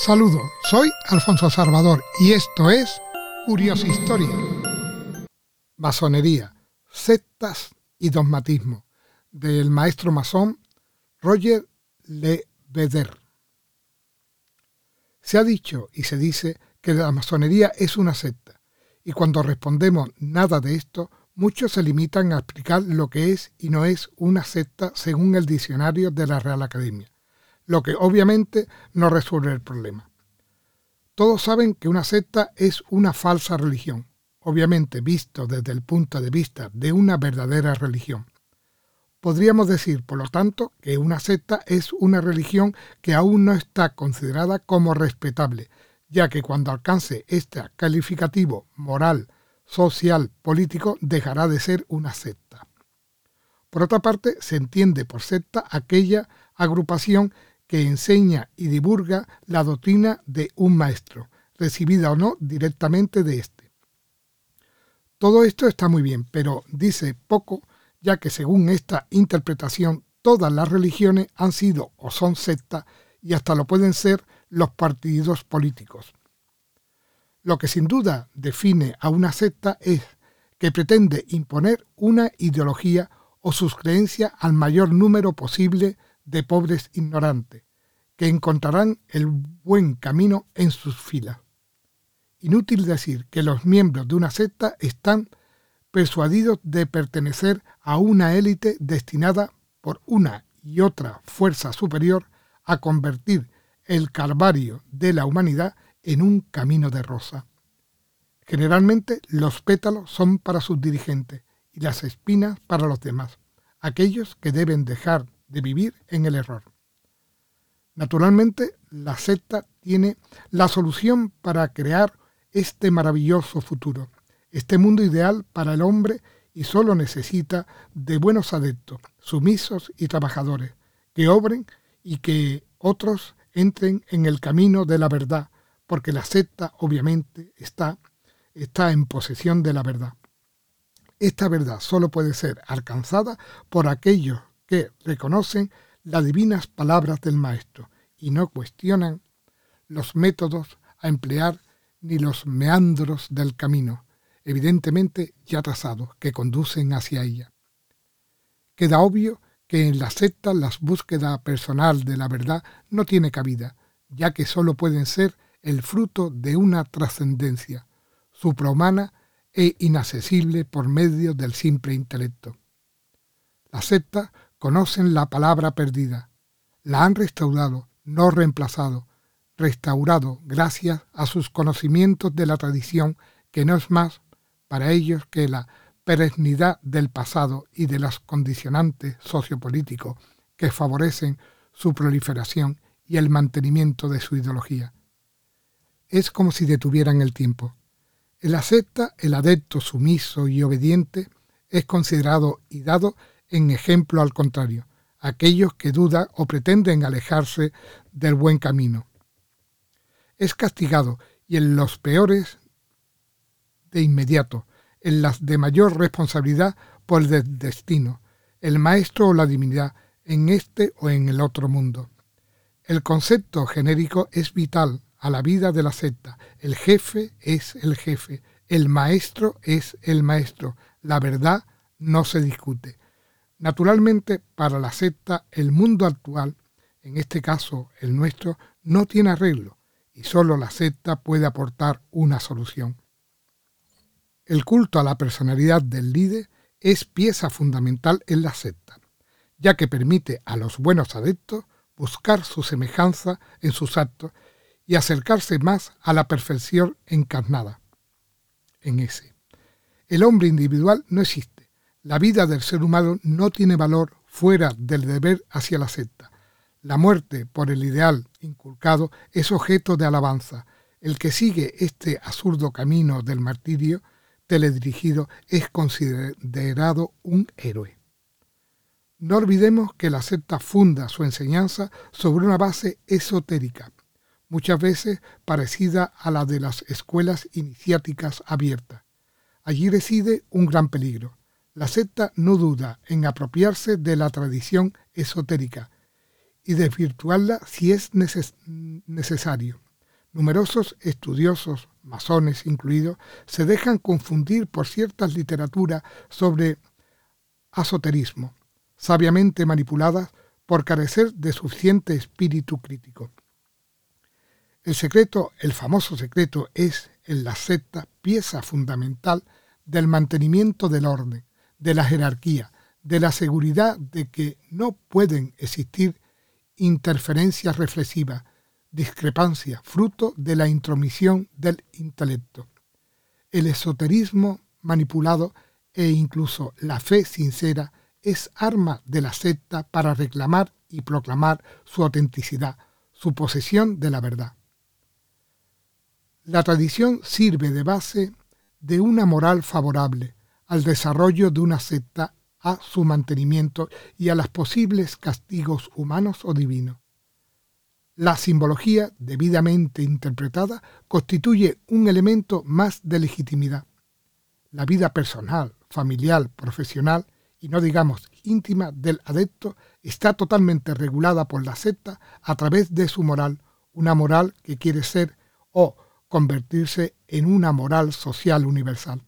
Saludos, soy Alfonso Salvador y esto es Curiosa Historia. Masonería, sectas y dogmatismo, del maestro masón Roger Le Beder. Se ha dicho y se dice que la masonería es una secta, y cuando respondemos nada de esto, muchos se limitan a explicar lo que es y no es una secta según el diccionario de la Real Academia lo que obviamente no resuelve el problema. Todos saben que una secta es una falsa religión, obviamente visto desde el punto de vista de una verdadera religión. Podríamos decir, por lo tanto, que una secta es una religión que aún no está considerada como respetable, ya que cuando alcance este calificativo moral, social, político, dejará de ser una secta. Por otra parte, se entiende por secta aquella agrupación que enseña y divulga la doctrina de un maestro, recibida o no directamente de éste. Todo esto está muy bien, pero dice poco, ya que según esta interpretación todas las religiones han sido o son sectas y hasta lo pueden ser los partidos políticos. Lo que sin duda define a una secta es que pretende imponer una ideología o sus creencias al mayor número posible de pobres ignorantes, que encontrarán el buen camino en sus filas. Inútil decir que los miembros de una secta están persuadidos de pertenecer a una élite destinada por una y otra fuerza superior a convertir el calvario de la humanidad en un camino de rosa. Generalmente los pétalos son para sus dirigentes y las espinas para los demás, aquellos que deben dejar de vivir en el error. Naturalmente, la secta tiene la solución para crear este maravilloso futuro, este mundo ideal para el hombre y solo necesita de buenos adeptos, sumisos y trabajadores, que obren y que otros entren en el camino de la verdad, porque la secta obviamente está, está en posesión de la verdad. Esta verdad solo puede ser alcanzada por aquellos que reconocen las divinas palabras del Maestro y no cuestionan los métodos a emplear ni los meandros del camino, evidentemente ya trazados, que conducen hacia ella. Queda obvio que en la secta las búsquedas personal de la verdad no tiene cabida, ya que sólo pueden ser el fruto de una trascendencia suprahumana e inaccesible por medio del simple intelecto. La secta conocen la palabra perdida, la han restaurado, no reemplazado, restaurado gracias a sus conocimientos de la tradición, que no es más para ellos que la perennidad del pasado y de los condicionantes sociopolíticos que favorecen su proliferación y el mantenimiento de su ideología. Es como si detuvieran el tiempo. El acepta, el adepto sumiso y obediente, es considerado y dado en ejemplo al contrario, aquellos que dudan o pretenden alejarse del buen camino. Es castigado y en los peores de inmediato, en las de mayor responsabilidad por el destino, el maestro o la divinidad, en este o en el otro mundo. El concepto genérico es vital a la vida de la secta. El jefe es el jefe, el maestro es el maestro. La verdad no se discute. Naturalmente, para la secta, el mundo actual, en este caso el nuestro, no tiene arreglo y solo la secta puede aportar una solución. El culto a la personalidad del líder es pieza fundamental en la secta, ya que permite a los buenos adeptos buscar su semejanza en sus actos y acercarse más a la perfección encarnada en ese. El hombre individual no existe la vida del ser humano no tiene valor fuera del deber hacia la secta. La muerte por el ideal inculcado es objeto de alabanza. El que sigue este absurdo camino del martirio teledirigido es considerado un héroe. No olvidemos que la secta funda su enseñanza sobre una base esotérica, muchas veces parecida a la de las escuelas iniciáticas abiertas. Allí reside un gran peligro. La secta no duda en apropiarse de la tradición esotérica y desvirtuarla si es necesario, Numerosos estudiosos, masones incluidos, se dejan confundir por ciertas literaturas sobre asoterismo, sabiamente manipuladas por carecer de suficiente espíritu crítico. El secreto, el famoso secreto, es en la secta pieza fundamental del mantenimiento del orden, de la jerarquía, de la seguridad de que no pueden existir interferencias reflexivas, discrepancia, fruto de la intromisión del intelecto. El esoterismo manipulado e incluso la fe sincera es arma de la secta para reclamar y proclamar su autenticidad, su posesión de la verdad. La tradición sirve de base de una moral favorable al desarrollo de una secta, a su mantenimiento y a los posibles castigos humanos o divinos. La simbología, debidamente interpretada, constituye un elemento más de legitimidad. La vida personal, familiar, profesional y no digamos íntima del adepto está totalmente regulada por la secta a través de su moral, una moral que quiere ser o convertirse en una moral social universal.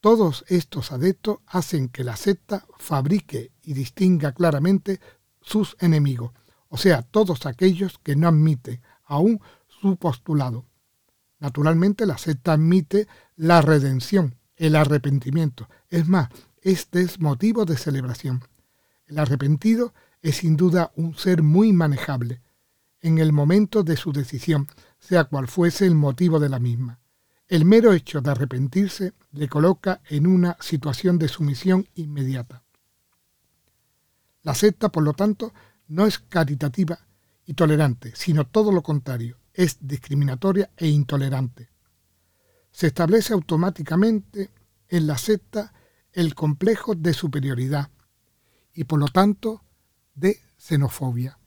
Todos estos adeptos hacen que la secta fabrique y distinga claramente sus enemigos, o sea, todos aquellos que no admiten aún su postulado. Naturalmente la secta admite la redención, el arrepentimiento. Es más, este es motivo de celebración. El arrepentido es sin duda un ser muy manejable en el momento de su decisión, sea cual fuese el motivo de la misma. El mero hecho de arrepentirse le coloca en una situación de sumisión inmediata. La secta, por lo tanto, no es caritativa y tolerante, sino todo lo contrario, es discriminatoria e intolerante. Se establece automáticamente en la secta el complejo de superioridad y por lo tanto de xenofobia.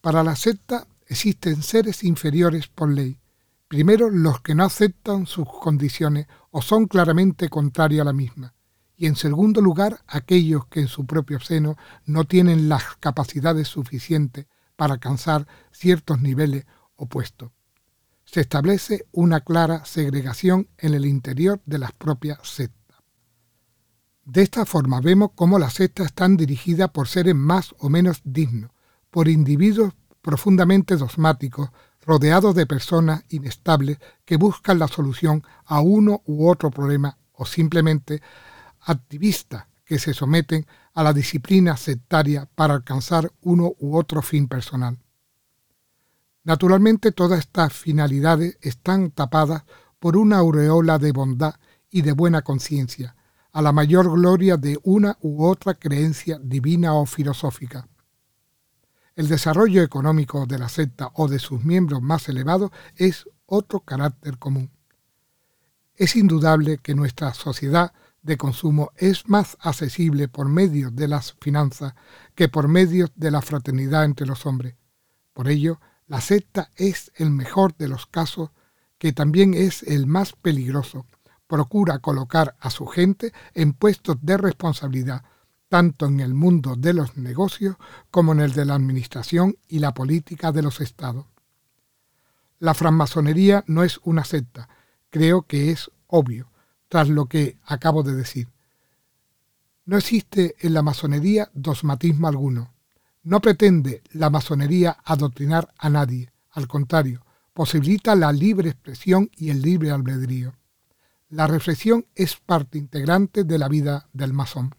Para la secta existen seres inferiores por ley. Primero los que no aceptan sus condiciones o son claramente contrarios a la misma. Y en segundo lugar aquellos que en su propio seno no tienen las capacidades suficientes para alcanzar ciertos niveles opuestos. Se establece una clara segregación en el interior de las propias sectas. De esta forma vemos cómo las sectas están dirigidas por seres más o menos dignos, por individuos profundamente dogmáticos, rodeados de personas inestables que buscan la solución a uno u otro problema o simplemente activistas que se someten a la disciplina sectaria para alcanzar uno u otro fin personal. Naturalmente todas estas finalidades están tapadas por una aureola de bondad y de buena conciencia, a la mayor gloria de una u otra creencia divina o filosófica. El desarrollo económico de la secta o de sus miembros más elevados es otro carácter común. Es indudable que nuestra sociedad de consumo es más accesible por medio de las finanzas que por medio de la fraternidad entre los hombres. Por ello, la secta es el mejor de los casos, que también es el más peligroso. Procura colocar a su gente en puestos de responsabilidad, tanto en el mundo de los negocios como en el de la administración y la política de los estados. La francmasonería no es una secta, creo que es obvio, tras lo que acabo de decir. No existe en la masonería dogmatismo alguno. No pretende la masonería adoctrinar a nadie, al contrario, posibilita la libre expresión y el libre albedrío. La reflexión es parte integrante de la vida del masón.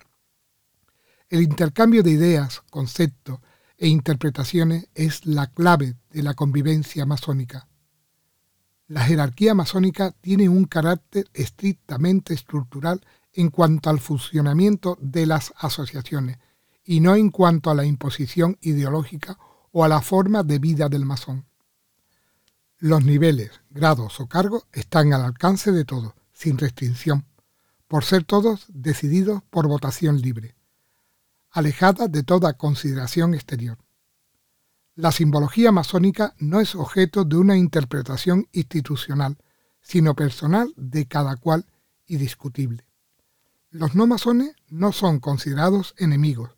El intercambio de ideas, conceptos e interpretaciones es la clave de la convivencia masónica. La jerarquía masónica tiene un carácter estrictamente estructural en cuanto al funcionamiento de las asociaciones y no en cuanto a la imposición ideológica o a la forma de vida del masón. Los niveles, grados o cargos están al alcance de todos, sin restricción, por ser todos decididos por votación libre alejada de toda consideración exterior. La simbología masónica no es objeto de una interpretación institucional, sino personal de cada cual y discutible. Los no masones no son considerados enemigos,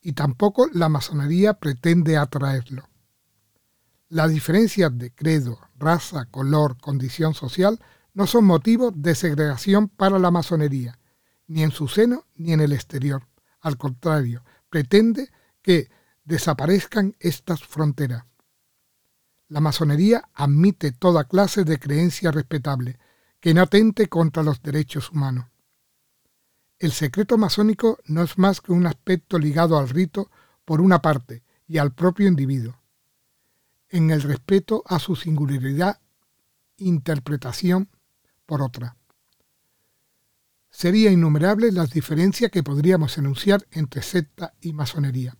y tampoco la masonería pretende atraerlo. Las diferencias de credo, raza, color, condición social no son motivos de segregación para la masonería, ni en su seno ni en el exterior. Al contrario, pretende que desaparezcan estas fronteras. La masonería admite toda clase de creencia respetable, que no atente contra los derechos humanos. El secreto masónico no es más que un aspecto ligado al rito por una parte y al propio individuo, en el respeto a su singularidad, interpretación por otra. Sería innumerable las diferencias que podríamos enunciar entre secta y masonería.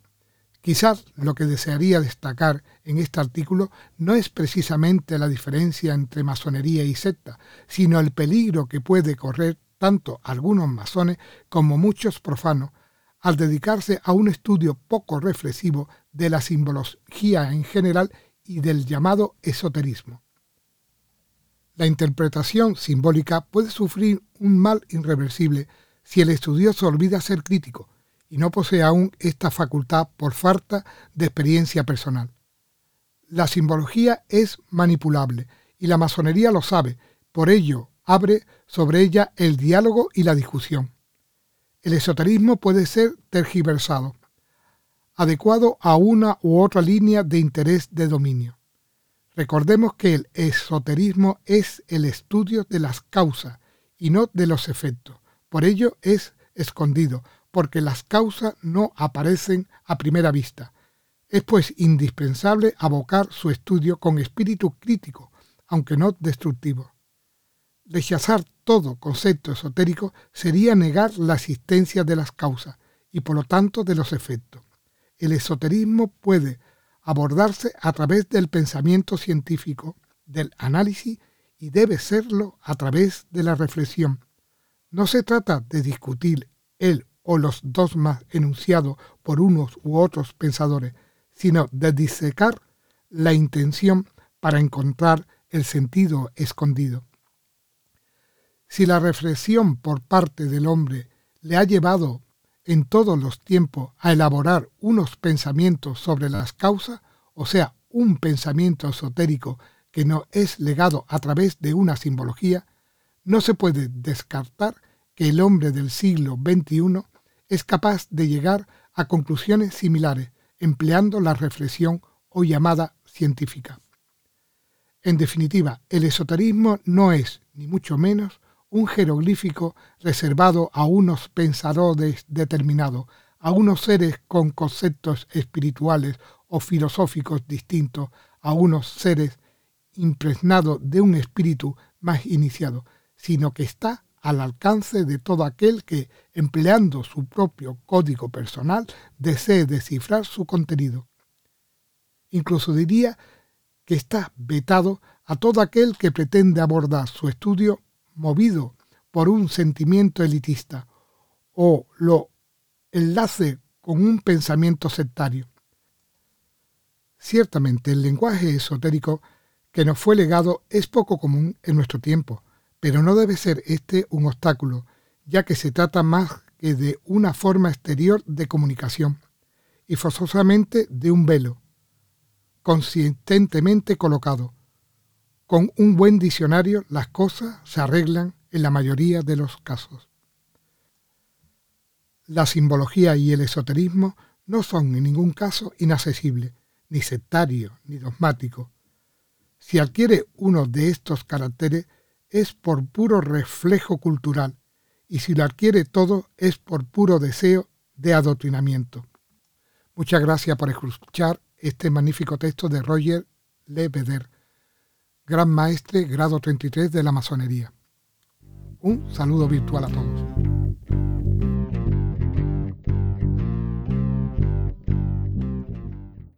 Quizás lo que desearía destacar en este artículo no es precisamente la diferencia entre masonería y secta, sino el peligro que puede correr tanto algunos masones como muchos profanos al dedicarse a un estudio poco reflexivo de la simbología en general y del llamado esoterismo. La interpretación simbólica puede sufrir un mal irreversible si el estudioso olvida ser crítico y no posee aún esta facultad por falta de experiencia personal. La simbología es manipulable y la masonería lo sabe, por ello abre sobre ella el diálogo y la discusión. El esoterismo puede ser tergiversado, adecuado a una u otra línea de interés de dominio. Recordemos que el esoterismo es el estudio de las causas y no de los efectos. Por ello es escondido, porque las causas no aparecen a primera vista. Es pues indispensable abocar su estudio con espíritu crítico, aunque no destructivo. Rechazar todo concepto esotérico sería negar la existencia de las causas y por lo tanto de los efectos. El esoterismo puede abordarse a través del pensamiento científico, del análisis y debe serlo a través de la reflexión. No se trata de discutir el o los dogmas enunciados por unos u otros pensadores, sino de disecar la intención para encontrar el sentido escondido. Si la reflexión por parte del hombre le ha llevado en todos los tiempos a elaborar unos pensamientos sobre las causas, o sea, un pensamiento esotérico que no es legado a través de una simbología, no se puede descartar que el hombre del siglo XXI es capaz de llegar a conclusiones similares empleando la reflexión o llamada científica. En definitiva, el esoterismo no es, ni mucho menos, un jeroglífico reservado a unos pensadores determinados, a unos seres con conceptos espirituales o filosóficos distintos, a unos seres impregnados de un espíritu más iniciado, sino que está al alcance de todo aquel que, empleando su propio código personal, desee descifrar su contenido. Incluso diría que está vetado a todo aquel que pretende abordar su estudio movido por un sentimiento elitista o lo enlace con un pensamiento sectario. Ciertamente el lenguaje esotérico que nos fue legado es poco común en nuestro tiempo, pero no debe ser este un obstáculo, ya que se trata más que de una forma exterior de comunicación, y forzosamente de un velo, consistentemente colocado. Con un buen diccionario las cosas se arreglan en la mayoría de los casos. La simbología y el esoterismo no son en ningún caso inaccesibles, ni sectarios, ni dogmáticos. Si adquiere uno de estos caracteres, es por puro reflejo cultural y si lo adquiere todo es por puro deseo de adoctrinamiento. Muchas gracias por escuchar este magnífico texto de Roger Lebeder, gran maestre grado 33 de la masonería. Un saludo virtual a todos.